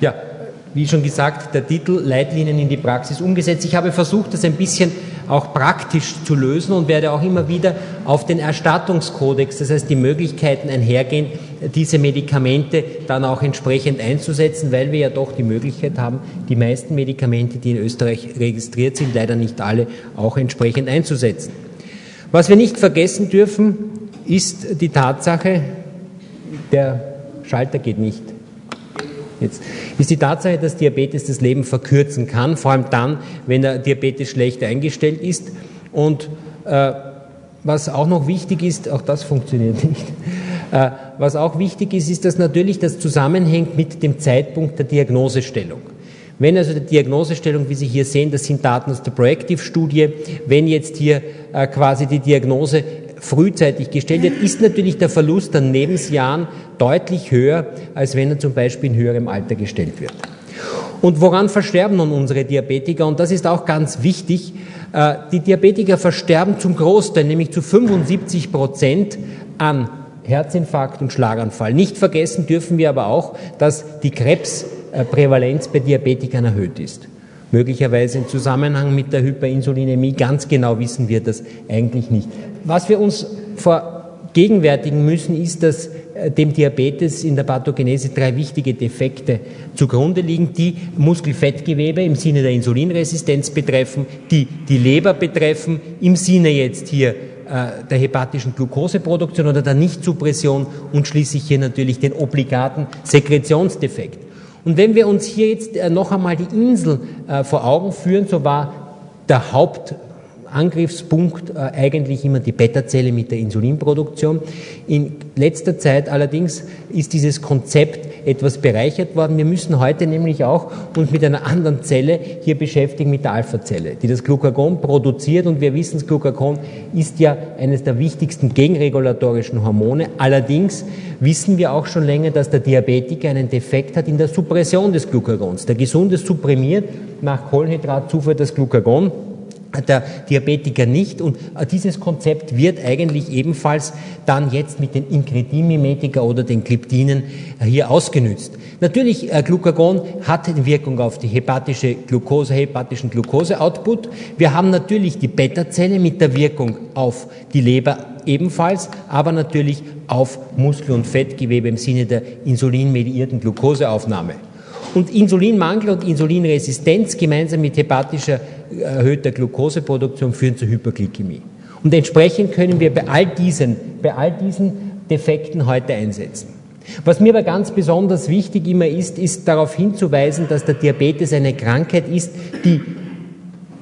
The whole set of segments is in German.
Ja, wie schon gesagt, der Titel Leitlinien in die Praxis umgesetzt. Ich habe versucht, das ein bisschen auch praktisch zu lösen und werde auch immer wieder auf den Erstattungskodex, das heißt die Möglichkeiten einhergehen, diese Medikamente dann auch entsprechend einzusetzen, weil wir ja doch die Möglichkeit haben, die meisten Medikamente, die in Österreich registriert sind, leider nicht alle auch entsprechend einzusetzen. Was wir nicht vergessen dürfen, ist die Tatsache, der Schalter geht nicht. Jetzt ist die Tatsache, dass Diabetes das Leben verkürzen kann, vor allem dann, wenn der Diabetes schlecht eingestellt ist. Und äh, was auch noch wichtig ist, auch das funktioniert nicht. Äh, was auch wichtig ist, ist, dass natürlich das zusammenhängt mit dem Zeitpunkt der Diagnosestellung. Wenn also die Diagnosestellung, wie Sie hier sehen, das sind Daten aus der Proactive-Studie, wenn jetzt hier äh, quasi die Diagnose frühzeitig gestellt wird, ist natürlich der Verlust an Lebensjahren deutlich höher, als wenn er zum Beispiel in höherem Alter gestellt wird. Und woran versterben nun unsere Diabetiker? Und das ist auch ganz wichtig. Äh, die Diabetiker versterben zum Großteil, nämlich zu 75 Prozent an Herzinfarkt und Schlaganfall. Nicht vergessen dürfen wir aber auch, dass die Krebsprävalenz bei Diabetikern erhöht ist. Möglicherweise im Zusammenhang mit der Hyperinsulinämie. Ganz genau wissen wir das eigentlich nicht. Was wir uns vergegenwärtigen müssen, ist, dass äh, dem Diabetes in der Pathogenese drei wichtige Defekte zugrunde liegen, die Muskelfettgewebe im Sinne der Insulinresistenz betreffen, die die Leber betreffen, im Sinne jetzt hier äh, der hepatischen Glukoseproduktion oder der Nichtsuppression und schließlich hier natürlich den obligaten Sekretionsdefekt. Und wenn wir uns hier jetzt äh, noch einmal die Insel vor Augen führen, so war der Haupt Angriffspunkt äh, eigentlich immer die Beta-Zelle mit der Insulinproduktion. In letzter Zeit allerdings ist dieses Konzept etwas bereichert worden. Wir müssen heute nämlich auch uns mit einer anderen Zelle hier beschäftigen, mit der Alpha-Zelle, die das Glucagon produziert. Und wir wissen, das Glucagon ist ja eines der wichtigsten gegenregulatorischen Hormone. Allerdings wissen wir auch schon länger, dass der Diabetiker einen Defekt hat in der Suppression des Glucagons. Der Gesunde supprimiert nach Kohlenhydratzufuhr das Glucagon der Diabetiker nicht. Und äh, dieses Konzept wird eigentlich ebenfalls dann jetzt mit den Incretin-Mimetika oder den Gliptinen äh, hier ausgenützt. Natürlich, äh, Glucagon hat eine Wirkung auf die hepatische Glucose, hepatischen Glucose-Output. Wir haben natürlich die Beta-Zelle mit der Wirkung auf die Leber ebenfalls, aber natürlich auf Muskel- und Fettgewebe im Sinne der insulinmediierten Glukoseaufnahme. Und Insulinmangel und Insulinresistenz gemeinsam mit hepatischer erhöhter Glukoseproduktion führen zur Hyperglykämie. Und entsprechend können wir bei all diesen, bei all diesen Defekten heute einsetzen. Was mir aber ganz besonders wichtig immer ist, ist darauf hinzuweisen, dass der Diabetes eine Krankheit ist, die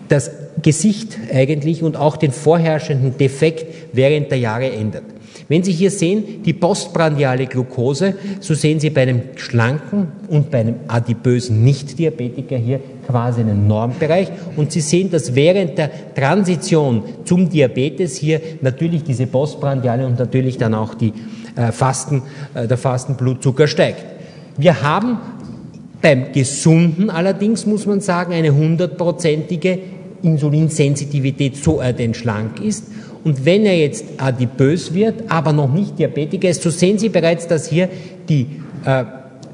das Gesicht eigentlich und auch den vorherrschenden Defekt während der Jahre ändert. Wenn Sie hier sehen, die postprandiale Glucose, so sehen Sie bei einem schlanken und bei einem adipösen Nicht-Diabetiker hier quasi einen Normbereich. Und Sie sehen, dass während der Transition zum Diabetes hier natürlich diese postprandiale und natürlich dann auch die äh, Fasten, äh, der Fastenblutzucker steigt. Wir haben beim Gesunden allerdings, muss man sagen, eine hundertprozentige Insulinsensitivität, so er denn schlank ist. Und wenn er jetzt adipös wird, aber noch nicht Diabetiker ist, so sehen Sie bereits, dass hier die, äh,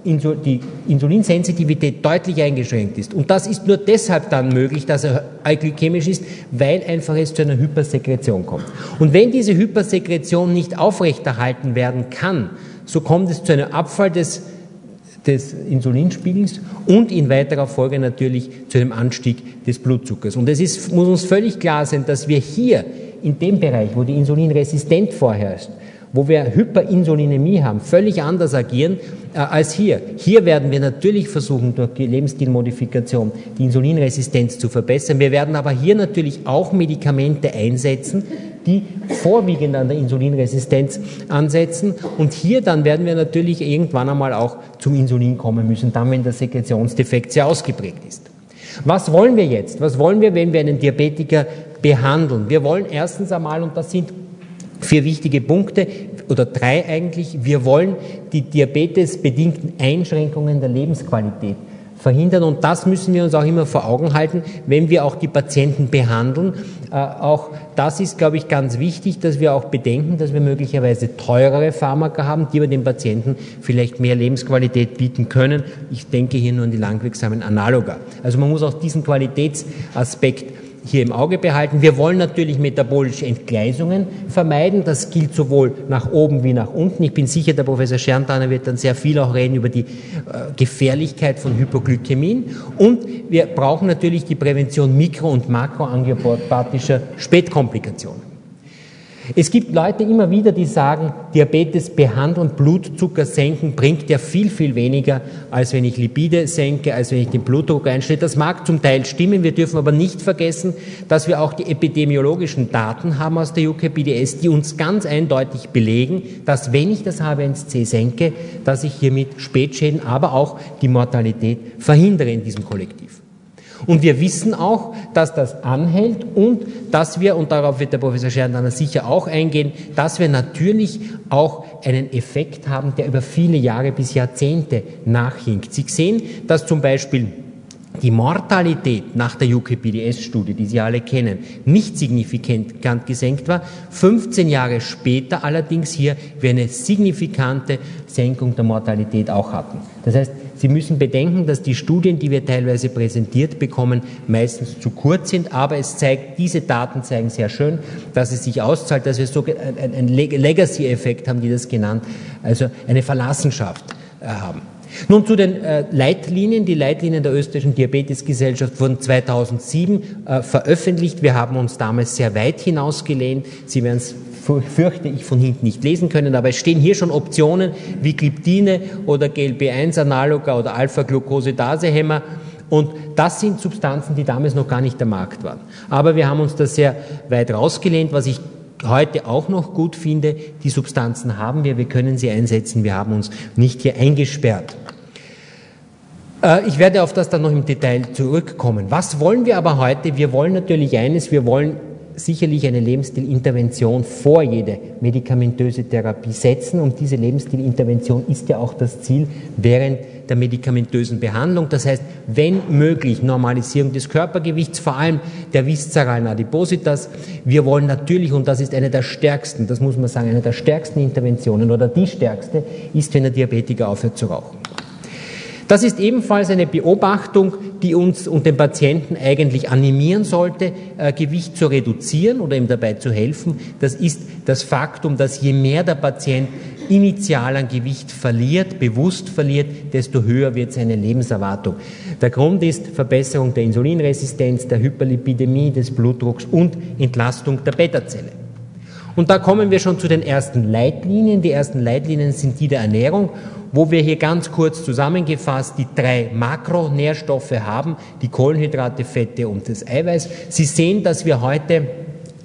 die Insulinsensitivität deutlich eingeschränkt ist. Und das ist nur deshalb dann möglich, dass er euglykämisch ist, weil einfach es zu einer Hypersekretion kommt. Und wenn diese Hypersekretion nicht aufrechterhalten werden kann, so kommt es zu einem Abfall des des Insulinspiegels und in weiterer Folge natürlich zu einem Anstieg des Blutzuckers. Und es ist, muss uns völlig klar sein, dass wir hier in dem Bereich, wo die Insulinresistenz vorherrscht, wo wir Hyperinsulinämie haben, völlig anders agieren äh, als hier. Hier werden wir natürlich versuchen, durch Lebensstilmodifikation die Insulinresistenz zu verbessern. Wir werden aber hier natürlich auch Medikamente einsetzen, die vorwiegend an der Insulinresistenz ansetzen. Und hier dann werden wir natürlich irgendwann einmal auch zum Insulin kommen müssen, dann wenn der Sekretionsdefekt sehr ausgeprägt ist. Was wollen wir jetzt? Was wollen wir, wenn wir einen Diabetiker behandeln? Wir wollen erstens einmal, und das sind vier wichtige Punkte oder drei eigentlich, wir wollen die diabetesbedingten Einschränkungen der Lebensqualität verhindern. Und das müssen wir uns auch immer vor Augen halten, wenn wir auch die Patienten behandeln. Äh, auch das ist, glaube ich, ganz wichtig, dass wir auch bedenken, dass wir möglicherweise teurere Pharmaka haben, die wir den Patienten vielleicht mehr Lebensqualität bieten können. Ich denke hier nur an die langwirksamen Analoga. Also man muss auch diesen Qualitätsaspekt hier im Auge behalten. Wir wollen natürlich metabolische Entgleisungen vermeiden. Das gilt sowohl nach oben wie nach unten. Ich bin sicher, der Professor Scherntaner wird dann sehr viel auch reden über die äh, Gefährlichkeit von Hypoglykämien. Und wir brauchen natürlich die Prävention mikro- und makroangiopathischer Spätkomplikationen. Es gibt Leute immer wieder, die sagen, Diabetes behandeln, Blutzucker senken bringt ja viel, viel weniger, als wenn ich Lipide senke, als wenn ich den Blutdruck einstelle. Das mag zum Teil stimmen. Wir dürfen aber nicht vergessen, dass wir auch die epidemiologischen Daten haben aus der UKPDS, die uns ganz eindeutig belegen, dass wenn ich das H1C senke, dass ich hiermit Spätschäden, aber auch die Mortalität verhindere in diesem Kollektiv. Und wir wissen auch, dass das anhält und dass wir, und darauf wird der Professor Scherndner sicher auch eingehen, dass wir natürlich auch einen Effekt haben, der über viele Jahre bis Jahrzehnte nachhinkt. Sie sehen, dass zum Beispiel die Mortalität nach der UKPDS-Studie, die Sie alle kennen, nicht signifikant gesenkt war. 15 Jahre später allerdings hier wir eine signifikante Senkung der Mortalität auch hatten. Das heißt, Sie müssen bedenken, dass die Studien, die wir teilweise präsentiert bekommen, meistens zu kurz sind, aber es zeigt, diese Daten zeigen sehr schön, dass es sich auszahlt, dass wir so einen Legacy-Effekt haben, die das genannt, also eine Verlassenschaft äh, haben. Nun zu den äh, Leitlinien. Die Leitlinien der österreichischen Diabetesgesellschaft wurden 2007 äh, veröffentlicht. Wir haben uns damals sehr weit hinausgelehnt. Sie werden es fürchte ich von hinten nicht lesen können, aber es stehen hier schon Optionen wie Gliptine oder GLP-1-Analoga oder Alpha-Glucosidasehemmer. Und das sind Substanzen, die damals noch gar nicht der Markt waren. Aber wir haben uns da sehr weit rausgelehnt, was ich heute auch noch gut finde. Die Substanzen haben wir, wir können sie einsetzen, wir haben uns nicht hier eingesperrt. Äh, ich werde auf das dann noch im Detail zurückkommen. Was wollen wir aber heute? Wir wollen natürlich eines, wir wollen sicherlich eine Lebensstilintervention vor jede medikamentöse Therapie setzen. Und diese Lebensstilintervention ist ja auch das Ziel während der medikamentösen Behandlung. Das heißt, wenn möglich, Normalisierung des Körpergewichts, vor allem der viszeralen Adipositas. Wir wollen natürlich, und das ist eine der stärksten, das muss man sagen, eine der stärksten Interventionen oder die stärkste, ist, wenn der Diabetiker aufhört zu rauchen. Das ist ebenfalls eine Beobachtung, die uns und den Patienten eigentlich animieren sollte, äh, Gewicht zu reduzieren oder ihm dabei zu helfen. Das ist das Faktum, dass je mehr der Patient initial an Gewicht verliert, bewusst verliert, desto höher wird seine Lebenserwartung. Der Grund ist Verbesserung der Insulinresistenz, der Hyperlipidemie, des Blutdrucks und Entlastung der Beta-Zelle. Und da kommen wir schon zu den ersten Leitlinien. Die ersten Leitlinien sind die der Ernährung wo wir hier ganz kurz zusammengefasst die drei Makronährstoffe haben, die Kohlenhydrate, Fette und das Eiweiß. Sie sehen, dass wir heute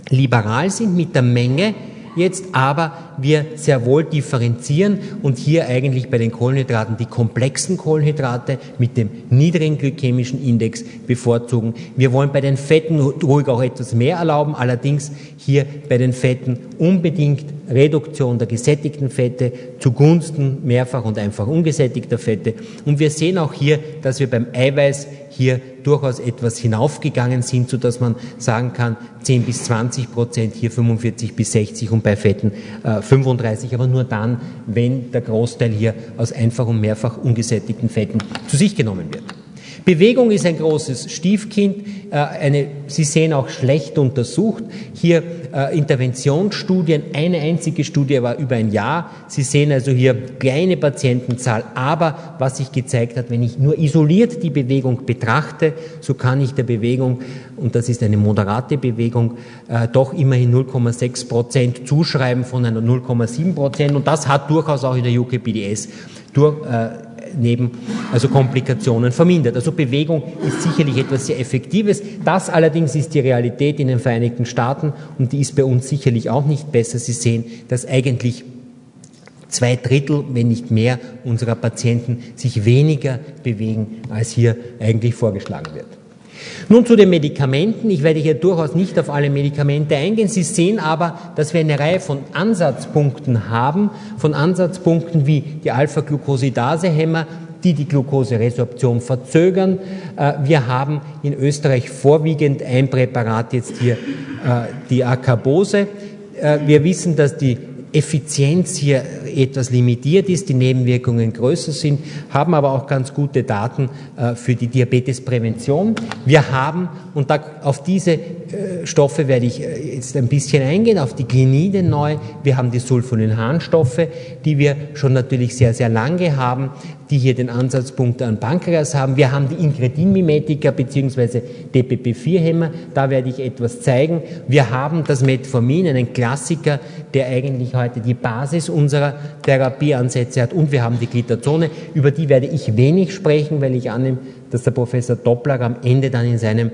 liberal sind mit der Menge jetzt aber wir sehr wohl differenzieren und hier eigentlich bei den Kohlenhydraten die komplexen Kohlenhydrate mit dem niedrigen glykämischen Index bevorzugen. Wir wollen bei den Fetten ruhig auch etwas mehr erlauben, allerdings hier bei den Fetten unbedingt Reduktion der gesättigten Fette zugunsten mehrfach und einfach ungesättigter Fette. Und wir sehen auch hier, dass wir beim Eiweiß hier durchaus etwas hinaufgegangen sind, so dass man sagen kann, 10 bis 20 Prozent, hier 45 bis 60 und bei Fetten äh, 35, aber nur dann, wenn der Großteil hier aus einfach und mehrfach ungesättigten Fetten zu sich genommen wird. Bewegung ist ein großes Stiefkind. Äh, eine, Sie sehen auch schlecht untersucht. Hier äh, Interventionsstudien. Eine einzige Studie war über ein Jahr. Sie sehen also hier kleine Patientenzahl. Aber was sich gezeigt hat, wenn ich nur isoliert die Bewegung betrachte, so kann ich der Bewegung, und das ist eine moderate Bewegung, äh, doch immerhin 0,6 Prozent zuschreiben von einer 0,7 Prozent. Und das hat durchaus auch in der UKPDS durch, äh, neben also Komplikationen vermindert. Also Bewegung ist sicherlich etwas sehr Effektives. Das allerdings ist die Realität in den Vereinigten Staaten und die ist bei uns sicherlich auch nicht besser. Sie sehen, dass eigentlich zwei Drittel, wenn nicht mehr, unserer Patienten sich weniger bewegen, als hier eigentlich vorgeschlagen wird. Nun zu den Medikamenten. Ich werde hier durchaus nicht auf alle Medikamente eingehen. Sie sehen aber, dass wir eine Reihe von Ansatzpunkten haben, von Ansatzpunkten wie die Alpha-Glucosidase-Hämmer, die die Glukoseresorption verzögern. Äh, wir haben in Österreich vorwiegend ein Präparat jetzt hier, äh, die Acarbose. Äh, wir wissen, dass die Effizienz hier etwas limitiert ist, die Nebenwirkungen größer sind, haben aber auch ganz gute Daten äh, für die Diabetesprävention. Wir haben, und da, auf diese äh, Stoffe werde ich äh, jetzt ein bisschen eingehen, auf die Glinide neu. Wir haben die Sulfonylharnstoffe, die wir schon natürlich sehr, sehr lange haben, die hier den Ansatzpunkt an Pankreas haben. Wir haben die Incretin-Mimetika bzw. DPP-4-Hämmer, da werde ich etwas zeigen. Wir haben das Metformin, einen Klassiker, der eigentlich heute die Basis unserer Therapieansätze hat und wir haben die Glitazone, über die werde ich wenig sprechen, weil ich annehme, dass der Professor Doppler am Ende dann in seinem,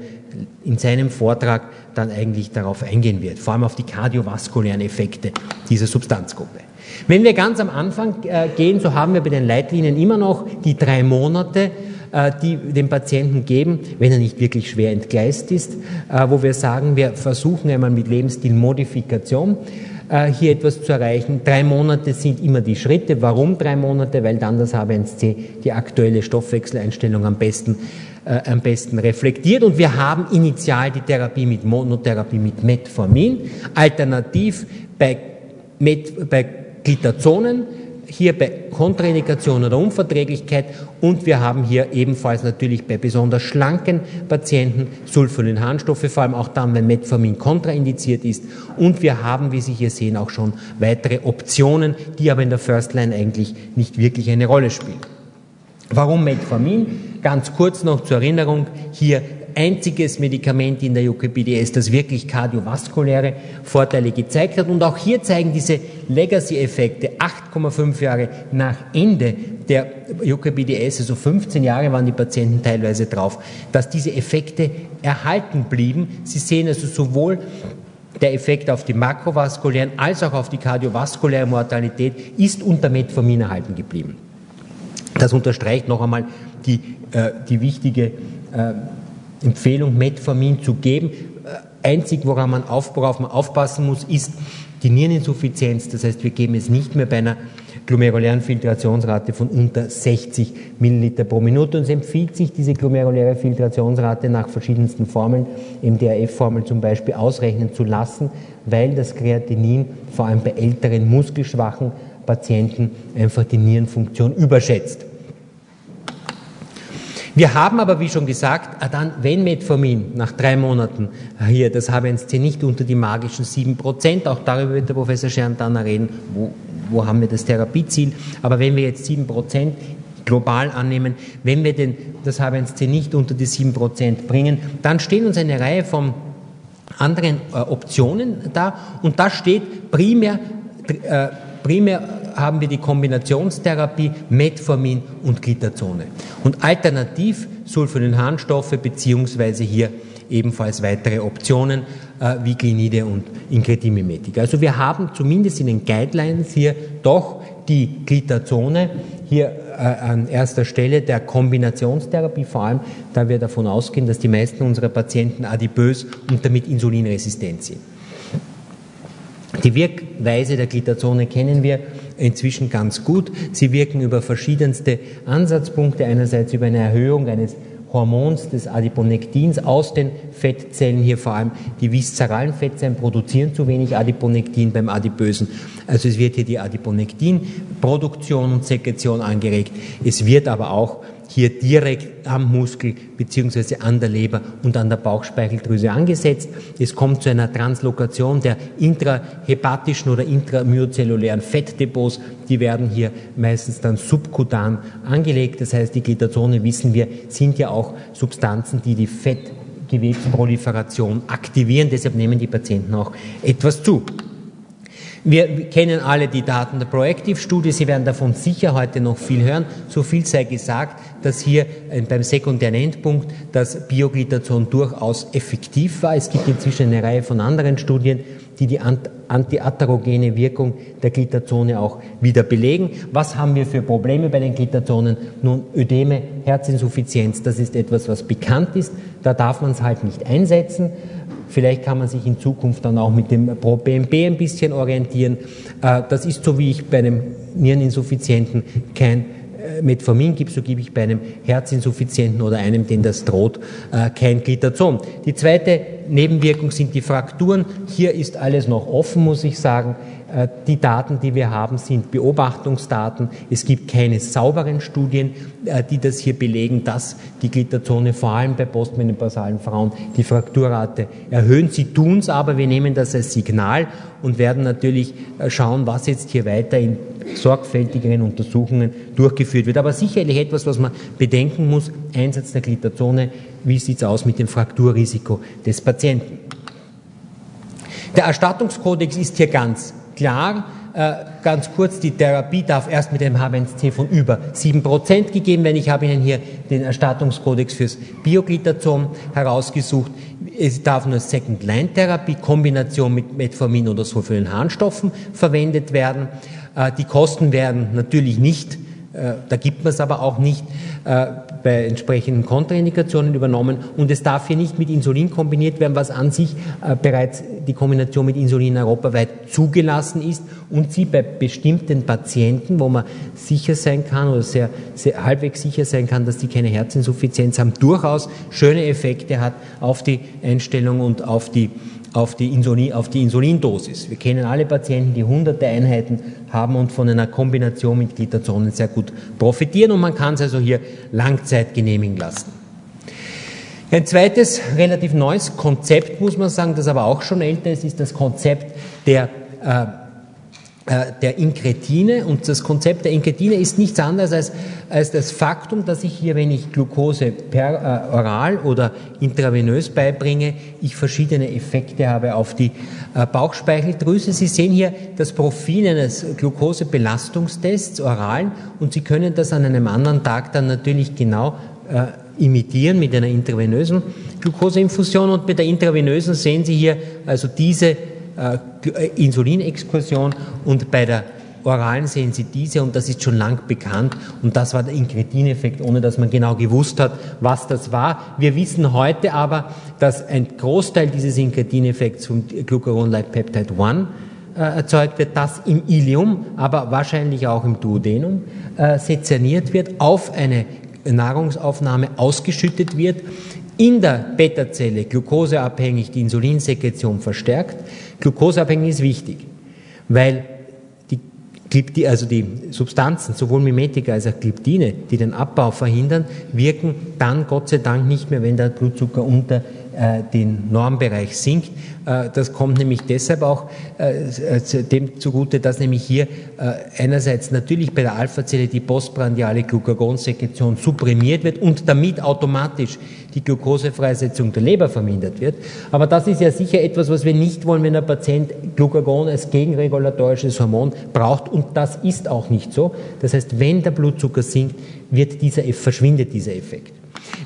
in seinem Vortrag dann eigentlich darauf eingehen wird, vor allem auf die kardiovaskulären Effekte dieser Substanzgruppe. Wenn wir ganz am Anfang äh, gehen, so haben wir bei den Leitlinien immer noch die drei Monate, äh, die dem Patienten geben, wenn er nicht wirklich schwer entgleist ist, äh, wo wir sagen, wir versuchen einmal mit Lebensstilmodifikation äh, hier etwas zu erreichen. Drei Monate sind immer die Schritte. Warum drei Monate? Weil dann das H1C die aktuelle Stoffwechseleinstellung am besten, äh, am besten reflektiert. Und wir haben initial die Therapie mit Monotherapie mit Metformin, alternativ bei, Met, bei Glitazonen hier bei Kontraindikation oder Unverträglichkeit und wir haben hier ebenfalls natürlich bei besonders schlanken Patienten Sulfonylharnstoffe, vor allem auch dann, wenn Metformin kontraindiziert ist. Und wir haben, wie Sie hier sehen, auch schon weitere Optionen, die aber in der First Line eigentlich nicht wirklich eine Rolle spielen. Warum Metformin? Ganz kurz noch zur Erinnerung, hier einziges Medikament in der UKPDS, das wirklich kardiovaskuläre Vorteile gezeigt hat. Und auch hier zeigen diese Legacy-Effekte 8,5 Jahre nach Ende der UKPDS, also 15 Jahre waren die Patienten teilweise drauf, dass diese Effekte erhalten blieben. Sie sehen also sowohl der Effekt auf die makrovaskulären als auch auf die kardiovaskuläre Mortalität ist unter Metformin erhalten geblieben. Das unterstreicht noch einmal die, äh, die wichtige äh, Empfehlung, Metformin zu geben. Äh, einzig, woran man, auf, worauf man aufpassen muss, ist die Niereninsuffizienz. Das heißt, wir geben es nicht mehr bei einer glomerulären Filtrationsrate von unter 60 Milliliter pro Minute. Und es empfiehlt sich, diese glomeruläre Filtrationsrate nach verschiedensten Formeln, MDRF-Formel zum Beispiel, ausrechnen zu lassen, weil das Kreatinin vor allem bei älteren muskelschwachen Patienten einfach die Nierenfunktion überschätzt. Wir haben aber, wie schon gesagt, dann, wenn Metformin nach drei Monaten hier das H1C nicht unter die magischen sieben Prozent, auch darüber wird der Professor Scherntana reden, wo, wo haben wir das Therapieziel, aber wenn wir jetzt sieben Prozent global annehmen, wenn wir den, das H1C nicht unter die sieben Prozent bringen, dann stehen uns eine Reihe von anderen äh, Optionen da und da steht primär, äh, primär haben wir die Kombinationstherapie Metformin und Glitazone. Und alternativ Sulfonylharnstoffe beziehungsweise hier ebenfalls weitere Optionen äh, wie Glinide und Incretin-Mimetika. Also wir haben zumindest in den Guidelines hier doch die Glitazone hier äh, an erster Stelle der Kombinationstherapie, vor allem da wir davon ausgehen, dass die meisten unserer Patienten adipös und damit insulinresistent sind. Die Wirkweise der Glitazone kennen wir inzwischen ganz gut. Sie wirken über verschiedenste Ansatzpunkte, einerseits über eine Erhöhung eines Hormons des Adiponektins aus den Fettzellen, hier vor allem die viszeralen Fettzellen produzieren zu wenig Adiponektin beim Adipösen. Also es wird hier die Adiponektinproduktion und Sekretion angeregt. Es wird aber auch hier direkt am Muskel beziehungsweise an der Leber und an der Bauchspeicheldrüse angesetzt. Es kommt zu einer Translokation der intrahepatischen oder intramyozellulären Fettdepots. Die werden hier meistens dann subkutan angelegt. Das heißt, die Glitazone, wissen wir, sind ja auch Substanzen, die die Fettgewebsproliferation aktivieren. Deshalb nehmen die Patienten auch etwas zu. Wir kennen alle die Daten der Proactive-Studie. Sie werden davon sicher heute noch viel hören. So viel sei gesagt, dass hier äh, beim sekundären Endpunkt das Bioglytazon durchaus effektiv war. Es gibt inzwischen eine Reihe von anderen Studien, die die antiatherogene Wirkung der Glitazone auch wieder belegen. Was haben wir für Probleme bei den Glitazonen? Nun, Ödeme, Herzinsuffizienz, das ist etwas, was bekannt ist. Da darf man es halt nicht einsetzen. Vielleicht kann man sich in Zukunft dann auch mit dem Pro-BMB ein bisschen orientieren. Äh, das ist so, wie ich bei einem Niereninsuffizienten kein äh, Metformin gibt, so gebe ich bei einem Herzinsuffizienten oder einem, den das droht, äh, kein Glitazon. Die zweite Nebenwirkung sind die Frakturen. Hier ist alles noch offen, muss ich sagen. Äh, die Daten, die wir haben, sind Beobachtungsdaten. Es gibt keine sauberen Studien, äh, die das hier belegen, dass die Glitazone vor allem bei postmenopausalen Frauen die Frakturrate erhöhen. Sie tun es aber, wir nehmen das als Signal und werden natürlich äh, schauen, was jetzt hier weiter in sorgfältigeren Untersuchungen durchgeführt wird. Aber sicherlich etwas, was man bedenken muss, Einsatz der Glitazone, wie sieht es aus mit dem Frakturrisiko des Patienten. Der Erstattungskodex ist hier ganz klar. Äh, ganz kurz, die Therapie darf erst mit einem H1C von über 7% gegeben werden. Ich habe Ihnen hier den Erstattungskodex fürs Bioglitazon herausgesucht. Es darf nur Second-Line-Therapie, Kombination mit Metformin oder Sulfonylharnstoffen verwendet werden. Äh, die Kosten werden natürlich nicht da gibt man es aber auch nicht äh, bei entsprechenden Kontraindikationen übernommen. Und es darf hier nicht mit Insulin kombiniert werden, was an sich äh, bereits die Kombination mit Insulin europaweit zugelassen ist und sie bei bestimmten Patienten, wo man sicher sein kann oder sehr, sehr halbwegs sicher sein kann, dass die keine Herzinsuffizienz haben, durchaus schöne Effekte hat auf die Einstellung und auf die auf die, Insulin, auf die Insulindosis. Wir kennen alle Patienten, die hunderte Einheiten haben und von einer Kombination mit Glitazonen sehr gut profitieren und man kann es also hier Langzeit genehmigen lassen. Ein zweites relativ neues Konzept, muss man sagen, das aber auch schon älter ist, ist das Konzept der äh, der Inkretine. Und das Konzept der Inkretine ist nichts anderes als, als das Faktum, dass ich hier, wenn ich Glucose per, äh, oral oder intravenös beibringe, ich verschiedene Effekte habe auf die äh, Bauchspeicheldrüse. Sie sehen hier das Profil eines Glukosebelastungstests oralen und Sie können das an einem anderen Tag dann natürlich genau äh, imitieren mit einer intravenösen Glukoseinfusion. Und bei der intravenösen sehen Sie hier also diese äh, Insulinexkursion und bei der oralen sehen Sie diese und das ist schon lang bekannt und das war der Inkretineffekt, ohne dass man genau gewusst hat, was das war. Wir wissen heute aber, dass ein Großteil dieses Inkretineffekts vom Glucagon-like Peptide 1 äh, erzeugt wird, das im Ilium, aber wahrscheinlich auch im Duodenum äh, sezerniert wird, auf eine Nahrungsaufnahme ausgeschüttet wird, in der Beta-Zelle glukoseabhängig die Insulinsekretion verstärkt. Glukoseabhängig ist wichtig, weil die, also die Substanzen, sowohl Mimetika als auch Gliptine, die den Abbau verhindern, wirken dann Gott sei Dank nicht mehr, wenn der Blutzucker unter den Normbereich sinkt. Äh, das kommt nämlich deshalb auch äh, dem zugute, dass nämlich hier einerseits natürlich bei der Alpha-Zelle die postprandiale Glucagonsekretion supprimiert wird und damit automatisch die Glukosefreisetzung der Leber vermindert wird. Aber das ist ja sicher etwas, was wir nicht wollen, wenn ein Patient Glucagon als gegenregulatorisches Hormon braucht. Und das ist auch nicht so. Das heißt, wenn der Blutzucker sinkt, wird dieser, verschwindet dieser Effekt.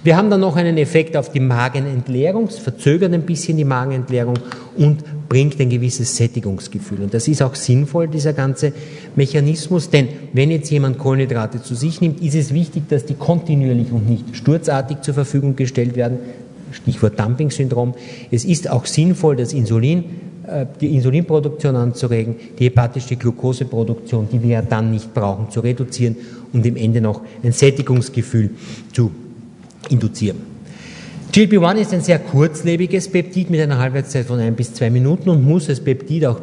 Wir haben dann noch einen Effekt auf die Magenentleerung, es verzögert ein bisschen die Magenentleerung und bringt ein gewisses Sättigungsgefühl. Und das ist auch sinnvoll, dieser ganze Mechanismus, denn wenn jetzt jemand Kohlenhydrate zu sich nimmt, ist es wichtig, dass die kontinuierlich und nicht sturzartig zur Verfügung gestellt werden. Stichwort Dumping-Syndrom. Es ist auch sinnvoll, das Insulin äh, die Insulinproduktion anzuregen, die hepatische Glukoseproduktion, die wir ja dann nicht brauchen, zu reduzieren und im Ende noch ein Sättigungsgefühl zu induzieren. GLP-1 ist ein sehr kurzlebiges Peptid mit einer Halbwertszeit von ein bis zwei Minuten und muss als Peptid auch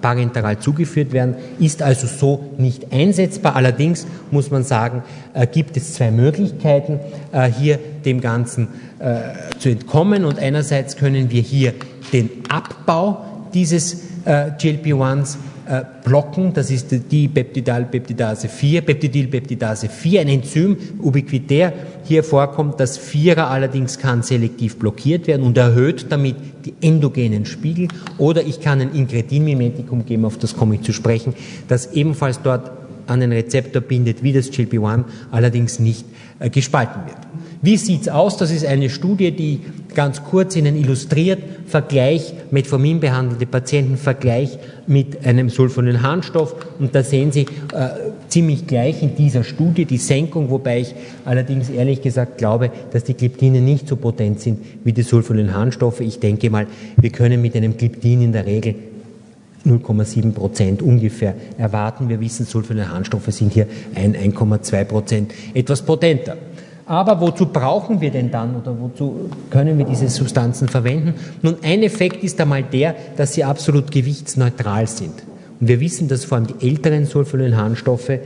parenteral zugeführt werden, ist also so nicht einsetzbar. Allerdings muss man sagen, äh, gibt es zwei Möglichkeiten, äh, hier dem Ganzen äh, zu entkommen. Und einerseits können wir hier den Abbau dieses GLP-1s äh, blocken. Das ist die Peptidalpeptidase 4, Peptidylpeptidase 4, ein Enzym, ubiquitär hier vorkommt. Das Vierer allerdings kann selektiv blockiert werden und erhöht damit die endogenen Spiegel. Oder ich kann ein Inkretinmimetikum geben, auf das komme ich zu sprechen, das ebenfalls dort an den Rezeptor bindet, wie das GLP-1, allerdings nicht äh, gespalten wird. Wie sieht's aus? Das ist eine Studie, die ganz kurz Ihnen illustriert, Vergleich Metformin-behandelte Patienten, Vergleich mit einem Sulfonylharnstoff. Und da sehen Sie äh, ziemlich gleich in dieser Studie die Senkung, wobei ich allerdings ehrlich gesagt glaube, dass die Gliptine nicht so potent sind wie die Sulfonylharnstoffe. Ich denke mal, wir können mit einem Gliptin in der Regel 0,7 Prozent ungefähr erwarten. Wir wissen, Sulfonylharnstoffe sind hier ein 1,2 Prozent etwas potenter. Aber wozu brauchen wir denn dann oder wozu können wir diese Substanzen verwenden? Nun, ein Effekt ist einmal der, dass sie absolut gewichtsneutral sind. Und wir wissen, dass vor allem die älteren Sulfonylharnstoffe äh,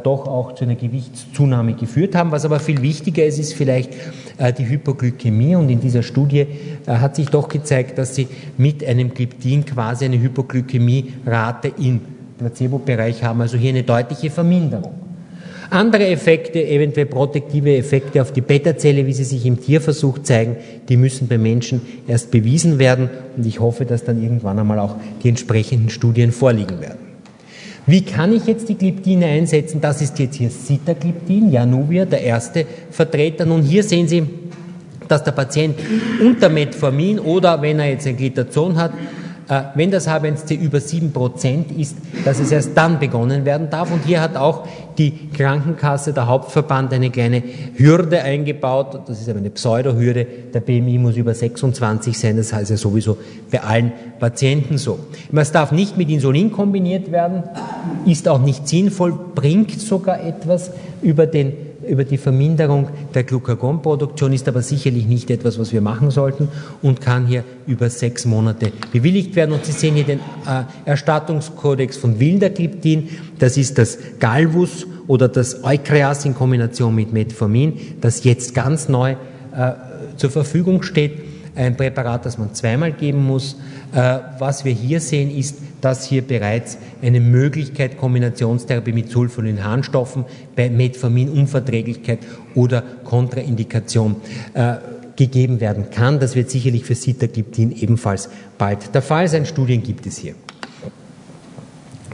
doch auch zu einer Gewichtszunahme geführt haben. Was aber viel wichtiger ist, ist vielleicht äh, die Hypoglykämie. Und in dieser Studie äh, hat sich doch gezeigt, dass sie mit einem Gliptin quasi eine Hypoglykämierate im Placebo-Bereich haben, also hier eine deutliche Verminderung. Andere Effekte, eventuell protektive Effekte auf die Beta-Zelle, wie sie sich im Tierversuch zeigen, die müssen bei Menschen erst bewiesen werden und ich hoffe, dass dann irgendwann einmal auch die entsprechenden Studien vorliegen werden. Wie kann ich jetzt die Gliptine einsetzen? Das ist jetzt hier Sitagliptin, Januvia, der erste Vertreter. Nun hier sehen Sie, dass der Patient unter Metformin oder wenn er jetzt ein Glitazon hat, wenn das H1C über 7% ist, dass es erst dann begonnen werden darf. Und hier hat auch die Krankenkasse, der Hauptverband, eine kleine Hürde eingebaut. Das ist aber eine Pseudo-Hürde. Der BMI muss über 26 sein. Das heißt ja sowieso bei allen Patienten so. Es darf nicht mit Insulin kombiniert werden, ist auch nicht sinnvoll, bringt sogar etwas über den über die Verminderung der Glucagonproduktion, ist aber sicherlich nicht etwas, was wir machen sollten und kann hier über sechs Monate bewilligt werden. Und Sie sehen hier den äh, Erstattungskodex von Wildergliptin. Das ist das Galvus oder das Eukreas in Kombination mit Metformin, das jetzt ganz neu äh, zur Verfügung steht. Ein Präparat, das man zweimal geben muss. Äh, was wir hier sehen, ist, dass hier bereits eine Möglichkeit Kombinationstherapie mit Sulfonylharnstoffen bei Metforminunverträglichkeit oder Kontraindikation äh, gegeben werden kann. Das wird sicherlich für Sitagliptin ebenfalls bald der Fall sein. Studien gibt es hier.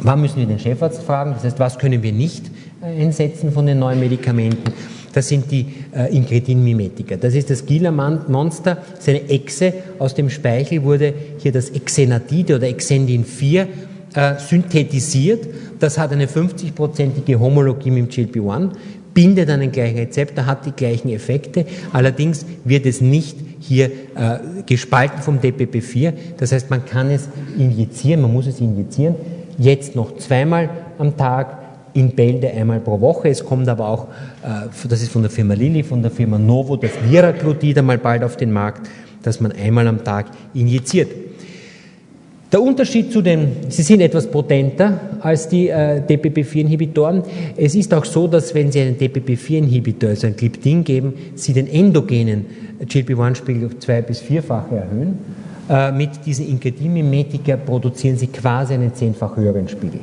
Wann müssen wir den Chefarzt fragen? Das heißt, was können wir nicht äh, einsetzen von den neuen Medikamenten? Das sind die äh, Incretin-Mimetika. Das ist das Gila-Monster, seine Echse. Aus dem Speichel wurde hier das Exenatide oder Exendin 4 äh, synthetisiert. Das hat eine 50-prozentige Homologie mit dem GLP-1, bindet an den gleichen Rezeptor, hat die gleichen Effekte. Allerdings wird es nicht hier äh, gespalten vom DPP-4. Das heißt, man kann es injizieren, man muss es injizieren. Jetzt noch zweimal am Tag, in Bälde einmal pro Woche. Es kommt aber auch, äh, das ist von der Firma Lilly, von der Firma Novo, das Liraglutid einmal bald auf den Markt, dass man einmal am Tag injiziert. Der Unterschied zu den, sie sind etwas potenter als die äh, DPP-4-Inhibitoren. Es ist auch so, dass wenn Sie einen DPP-4-Inhibitor, also ein Gliptin geben, Sie den endogenen GLP-1-Spiegel auf zwei- bis vierfache erhöhen. Äh, mit diesen Incretin-Mimetika produzieren Sie quasi einen zehnfach höheren Spiegel.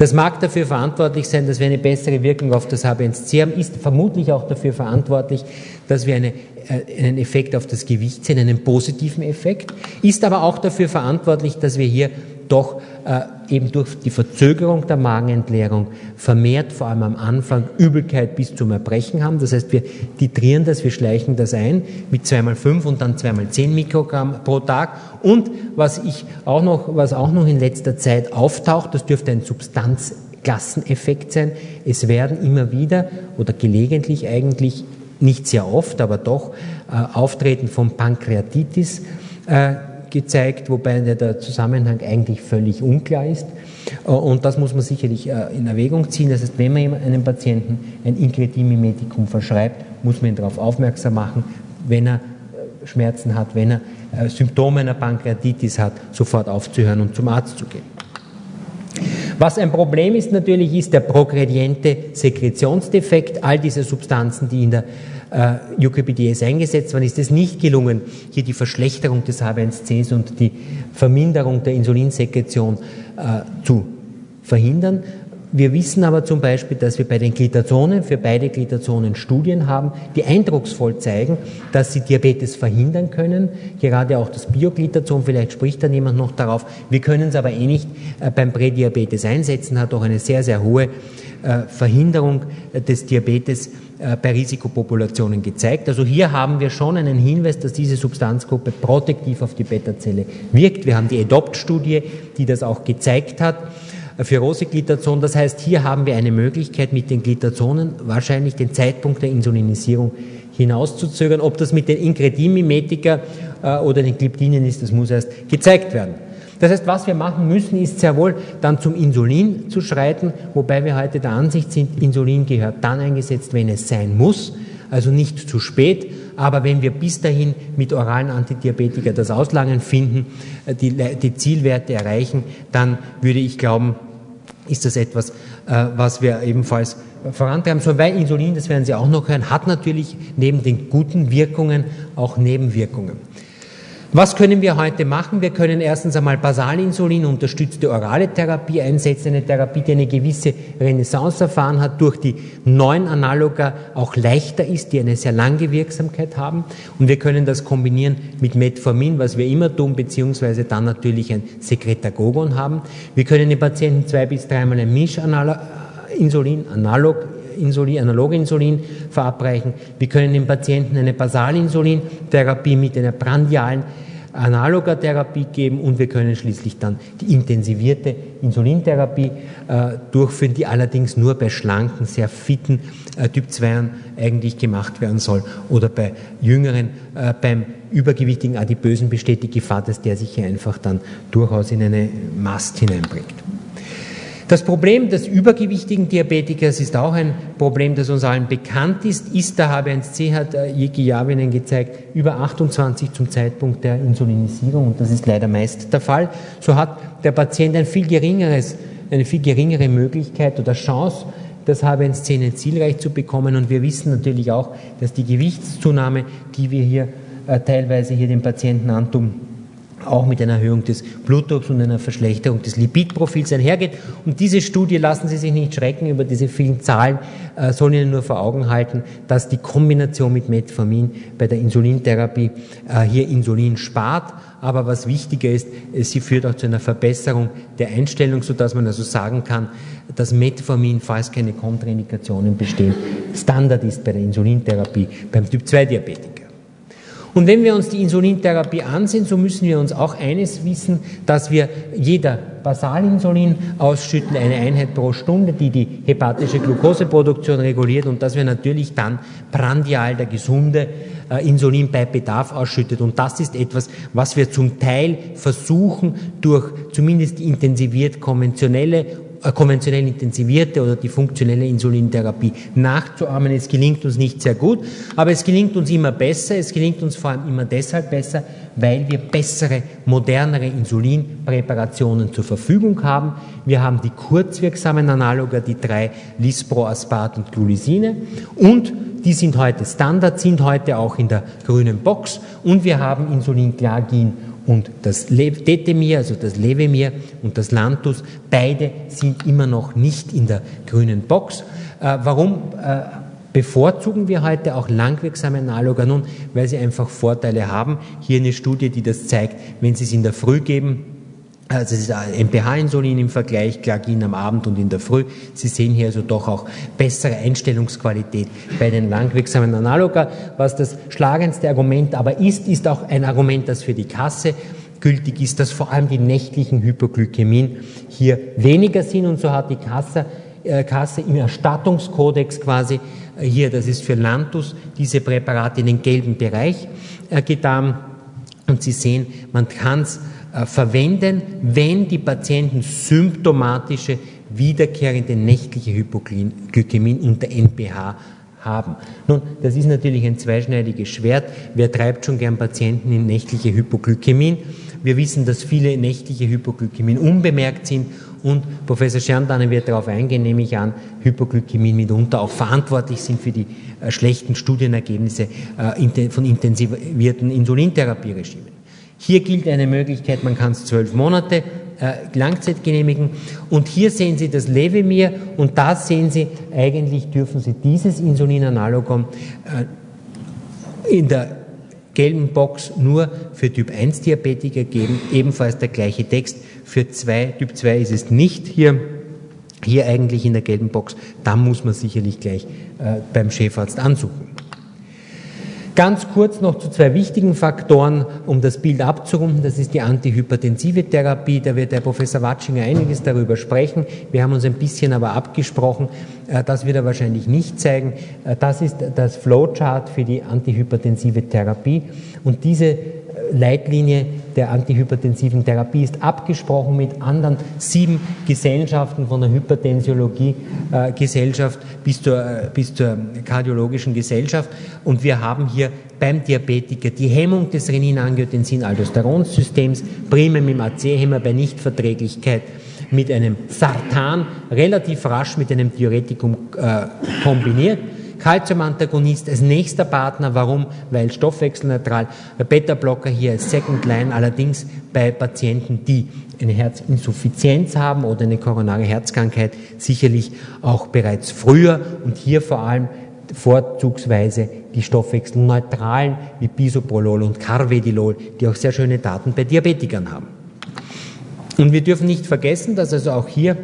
Das mag dafür verantwortlich sein, dass wir eine bessere Wirkung auf das H1C haben, ist vermutlich auch dafür verantwortlich, dass wir eine, äh, einen Effekt auf das Gewicht sehen, einen positiven Effekt, ist aber auch dafür verantwortlich, dass wir hier doch äh, eben durch die Verzögerung der Magenentleerung vermehrt, vor allem am Anfang, Übelkeit bis zum Erbrechen haben. Das heißt, wir titrieren das, wir schleichen das ein mit zweimal fünf und dann zweimal zehn Mikrogramm pro Tag. Und was ich auch noch, was auch noch in letzter Zeit auftaucht, das dürfte ein Substanzklasseneffekt sein. Es werden immer wieder oder gelegentlich eigentlich nicht sehr oft, aber doch äh, Auftreten von Pankreatitis äh, gezeigt, wobei der Zusammenhang eigentlich völlig unklar ist. Äh, und das muss man sicherlich äh, in Erwägung ziehen. Das heißt, wenn man einem Patienten ein Incretin-Mimetikum verschreibt, muss man ihn darauf aufmerksam machen, wenn er äh, Schmerzen hat, wenn er Symptome einer Pankreatitis hat, sofort aufzuhören und zum Arzt zu gehen. Was ein Problem ist natürlich, ist der progrediente Sekretionsdefekt. All diese Substanzen, die in der äh, UKPDS eingesetzt worden ist es nicht gelungen, hier die Verschlechterung des H1Cs und die Verminderung der Insulinsekretion äh, zu verhindern. Wir wissen aber zum Beispiel, dass wir bei den Glitazonen, für beide Glitazonen Studien haben, die eindrucksvoll zeigen, dass sie Diabetes verhindern können. Gerade auch das Bioglitazon, vielleicht spricht dann jemand noch darauf. Wir können es aber eh nicht äh, beim Prädiabetes einsetzen, hat auch eine sehr, sehr hohe Verhinderung des Diabetes äh, bei Risikopopulationen gezeigt. Also hier haben wir schon einen Hinweis, dass diese Substanzgruppe protektiv auf die Beta-Zelle wirkt. Wir haben die EDOPT-Studie, die das auch gezeigt hat äh, für Rosiglitazon. Das heißt, hier haben wir eine Möglichkeit, mit den Glitazonen wahrscheinlich den Zeitpunkt der Insulinisierung hinauszuzögern. Ob das mit den Incretin-Mimetika äh, oder den Gliptinen ist, das muss erst gezeigt werden. Das heißt, was wir machen müssen, ist sehr wohl dann zum Insulin zu schreiten, wobei wir heute der Ansicht sind, Insulin gehört dann eingesetzt, wenn es sein muss, also nicht zu spät. Aber wenn wir bis dahin mit oralen Antidiabetika das Auslangen finden, äh, die, die Zielwerte erreichen, dann würde ich glauben, ist das etwas, äh, was wir ebenfalls vorantreiben sollen, weil Insulin, das werden Sie auch noch hören, hat natürlich neben den guten Wirkungen auch Nebenwirkungen. Was können wir heute machen? Wir können erstens einmal Basalinsulin, unterstützte orale Therapie einsetzen, eine Therapie, die eine gewisse Renaissance erfahren hat, durch die neuen Analoga auch leichter ist, die eine sehr lange Wirksamkeit haben. Und wir können das kombinieren mit Metformin, was wir immer tun, beziehungsweise dann natürlich ein Sekretagogon haben. Wir können den Patienten zwei bis dreimal ein Mischinsulin, analog Insulin, Analoginsulin verabreichen. Wir können dem Patienten eine Basalinsulin-Therapie mit einer prandialen Analogatherapie geben und wir können schließlich dann die intensivierte Insulintherapie äh, durchführen, die allerdings nur bei schlanken, sehr fitten äh, Typ 2 eigentlich gemacht werden soll oder bei jüngeren, äh, beim übergewichtigen Adipösen besteht die Gefahr, dass der sich hier einfach dann durchaus in eine Mast hineinbringt. Das Problem des übergewichtigen Diabetikers ist auch ein Problem, das uns allen bekannt ist. Ist der HB1C, hat äh, Jiki Javinen gezeigt, über 28 zum Zeitpunkt der Insulinisierung und das ist leider meist der Fall. So hat der Patient ein viel geringeres, eine viel geringere Möglichkeit oder Chance, das HB1C zielreich zu bekommen und wir wissen natürlich auch, dass die Gewichtszunahme, die wir hier äh, teilweise hier den Patienten antun, auch mit einer Erhöhung des Blutdrucks und einer Verschlechterung des Lipidprofils einhergeht. Und diese Studie, lassen Sie sich nicht schrecken über diese vielen Zahlen, äh, soll Ihnen nur vor Augen halten, dass die Kombination mit Metformin bei der Insulintherapie äh, hier Insulin spart. Aber was wichtiger ist, äh, sie führt auch zu einer Verbesserung der Einstellung, sodass man also sagen kann, dass Metformin, falls keine Kontraindikationen bestehen, Standard ist bei der Insulintherapie beim Typ-2-Diabetiker. Und wenn wir uns die Insulintherapie ansehen, so müssen wir uns auch eines wissen, dass wir jeder Basalinsulin ausschütten, eine Einheit pro Stunde, die die hepatische Glukoseproduktion reguliert und dass wir natürlich dann prandial der gesunde äh, Insulin bei Bedarf ausschüttet. Und das ist etwas, was wir zum Teil versuchen, durch zumindest intensiviert konventionelle konventionell intensivierte oder die funktionelle Insulintherapie nachzuahmen. Es gelingt uns nicht sehr gut, aber es gelingt uns immer besser. Es gelingt uns vor allem immer deshalb besser, weil wir bessere, modernere Insulinpräparationen zur Verfügung haben. Wir haben die kurzwirksamen Analoga, die drei Lispro, Aspat und Glulisine und die sind heute Standard, sind heute auch in der grünen Box und wir haben Insulinglagin und das Detemir, also das Levemir und das Lantus, beide sind immer noch nicht in der grünen Box. Äh, warum äh, bevorzugen wir heute auch langwirksame Analoga? Nun, weil sie einfach Vorteile haben. Hier eine Studie, die das zeigt, wenn Sie es in der Früh geben, also es ist MPH-Insulin im Vergleich, Glagin am Abend und in der Früh. Sie sehen hier also doch auch bessere Einstellungsqualität bei den langwirksamen Analoga. Was das schlagendste Argument aber ist, ist auch ein Argument, das für die Kasse gültig ist, dass vor allem die nächtlichen Hypoglykämien hier weniger sind und so hat die Kasse, äh, Kasse im Erstattungskodex quasi äh, hier, das ist für Lantus, diese Präparate in den gelben Bereich äh, getan und Sie sehen, man kann es verwenden, wenn die Patienten symptomatische wiederkehrende nächtliche Hypoglykämie unter NPH haben. Nun, das ist natürlich ein zweischneidiges Schwert. Wer treibt schon gern Patienten in nächtliche Hypoglykämien? Wir wissen, dass viele nächtliche Hypoglykämien unbemerkt sind und Professor Scherndane wird darauf eingehen, nehme ich an, Hypoglykämien mitunter auch verantwortlich sind für die äh, schlechten Studienergebnisse äh, von intensivierten Insulintherapieregimen. Hier gilt eine Möglichkeit, man kann es zwölf Monate äh, Langzeit genehmigen. Und hier sehen Sie das Levemir und da sehen Sie, eigentlich dürfen Sie dieses Insulinanalogon äh, in der gelben Box nur für Typ 1 Diabetiker geben. Ebenfalls der gleiche Text. Für zwei, Typ 2 ist es nicht hier. Hier eigentlich in der gelben Box. Da muss man sicherlich gleich äh, beim Chefarzt ansuchen. Ganz kurz noch zu zwei wichtigen Faktoren, um das Bild abzurunden. Das ist die antihypertensive Therapie. Da wird der Professor Watschinger einiges darüber sprechen. Wir haben uns ein bisschen aber abgesprochen. Äh, das wird er wahrscheinlich nicht zeigen. Äh, das ist das Flowchart für die antihypertensive Therapie. Und diese Leitlinie der antihypertensiven Therapie ist abgesprochen mit anderen sieben Gesellschaften von der Hypertensiologie-Gesellschaft bis zur, bis zur kardiologischen Gesellschaft. Und wir haben hier beim Diabetiker die Hemmung des Renin-Angiotensin-Aldosteron-Systems, primär mit dem AC-Hämmer bei Nichtverträglichkeit mit einem Sartan relativ rasch mit einem Diuretikum äh, kombiniert. Calcium-Antagonist als nächster Partner. Warum? Weil stoffwechselneutral. Beta-Blocker hier als Second Line, allerdings bei Patienten, die eine Herzinsuffizienz haben oder eine koronare Herzkrankheit, sicherlich auch bereits früher und hier vor allem vorzugsweise die stoffwechselneutralen wie Bisoprolol und Carvedilol, die auch sehr schöne Daten bei Diabetikern haben. Und wir dürfen nicht vergessen, dass also auch hier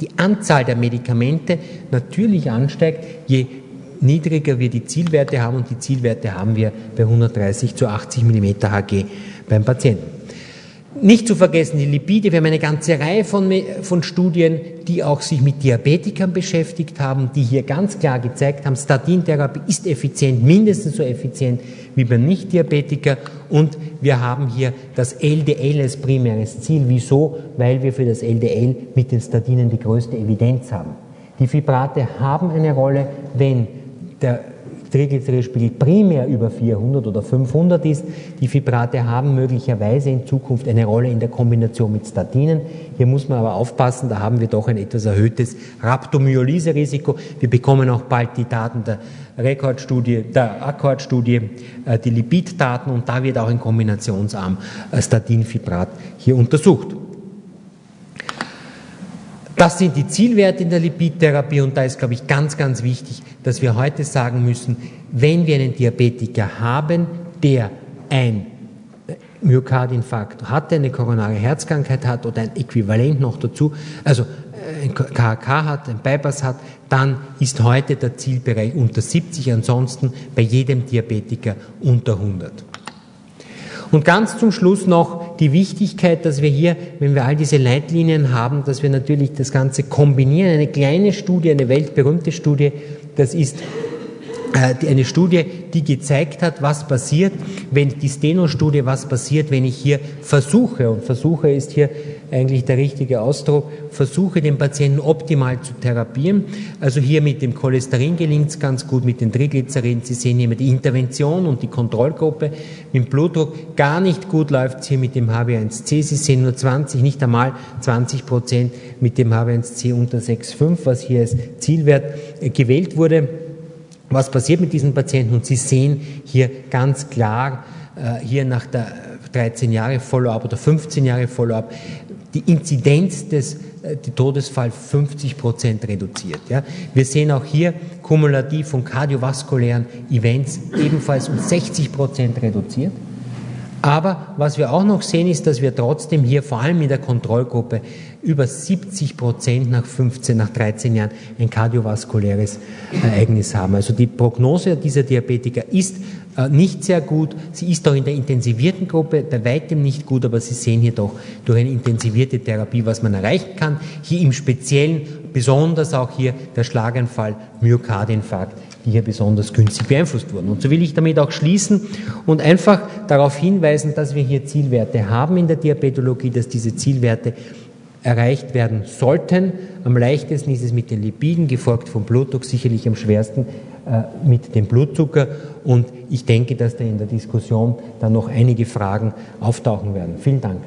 die Anzahl der Medikamente natürlich ansteigt, je niedriger wir die Zielwerte haben und die Zielwerte haben wir bei 130 zu 80 mm Hg beim Patienten. Nicht zu vergessen die Lipide. Wir haben eine ganze Reihe von, von Studien, die auch sich mit Diabetikern beschäftigt haben, die hier ganz klar gezeigt haben, Statintherapie ist effizient, mindestens so effizient wie beim Nicht-Diabetiker. Und wir haben hier das LDL als primäres Ziel. Wieso? Weil wir für das LDL mit den Statinen die größte Evidenz haben. Die Fibrate haben eine Rolle, wenn der Triglyceridspiegel primär über 400 oder 500 ist. Die Fibrate haben möglicherweise in Zukunft eine Rolle in der Kombination mit Statinen. Hier muss man aber aufpassen, da haben wir doch ein etwas erhöhtes Rhabdomyolyse-Risiko. Wir bekommen auch bald die Daten der Rekordstudie, der Akkordstudie, äh, die Lipiddaten und da wird auch ein Kombinationsarm äh, Statinfibrat hier untersucht. Das sind die Zielwerte in der Lipidtherapie und da ist, glaube ich, ganz, ganz wichtig, dass wir heute sagen müssen, wenn wir einen Diabetiker haben, der ein Myokardinfarkt hat, eine koronare Herzkrankheit hat oder ein Äquivalent noch dazu, also ein KHK hat, ein Bypass hat, dann ist heute der Zielbereich unter 70, ansonsten bei jedem Diabetiker unter 100. Und ganz zum Schluss noch die Wichtigkeit, dass wir hier, wenn wir all diese Leitlinien haben, dass wir natürlich das Ganze kombinieren. Eine kleine Studie, eine weltberühmte Studie, das ist äh, eine Studie, die gezeigt hat, was passiert, wenn die Steno-Studie, was passiert, wenn ich hier versuche, und versuche ist hier eigentlich der richtige Ausdruck, versuche den Patienten optimal zu therapieren. Also hier mit dem Cholesterin gelingt es ganz gut, mit den Triglyceriden. Sie sehen hier die Intervention und die Kontrollgruppe. Mit dem Blutdruck gar nicht gut läuft es hier mit dem HB1C. Sie sehen nur 20, nicht einmal 20 Prozent mit dem HB1C unter 6,5, was hier als Zielwert äh, gewählt wurde. Was passiert mit diesen Patienten? Und Sie sehen hier ganz klar, äh, hier nach der 13 Jahre Follow-up oder 15 Jahre Follow-up, die Inzidenz des äh, Todesfall 50 Prozent reduziert. Ja. Wir sehen auch hier kumulativ von kardiovaskulären Events ebenfalls um 60 Prozent reduziert. Aber was wir auch noch sehen, ist, dass wir trotzdem hier vor allem in der Kontrollgruppe über 70 Prozent nach 15, nach 13 Jahren ein kardiovaskuläres Ereignis haben. Also die Prognose dieser Diabetiker ist nicht sehr gut. Sie ist auch in der intensivierten Gruppe bei weitem nicht gut, aber Sie sehen hier doch durch eine intensivierte Therapie, was man erreichen kann. Hier im Speziellen besonders auch hier der Schlaganfall, Myokardinfarkt die hier besonders günstig beeinflusst wurden. Und so will ich damit auch schließen und einfach darauf hinweisen, dass wir hier Zielwerte haben in der Diabetologie, dass diese Zielwerte erreicht werden sollten. Am leichtesten ist es mit den Lipiden, gefolgt vom Blutdruck, sicherlich am schwersten äh, äh, mit dem Blutzucker. Und ich denke, dass da in der Diskussion dann noch einige Fragen auftauchen werden. Vielen Dank.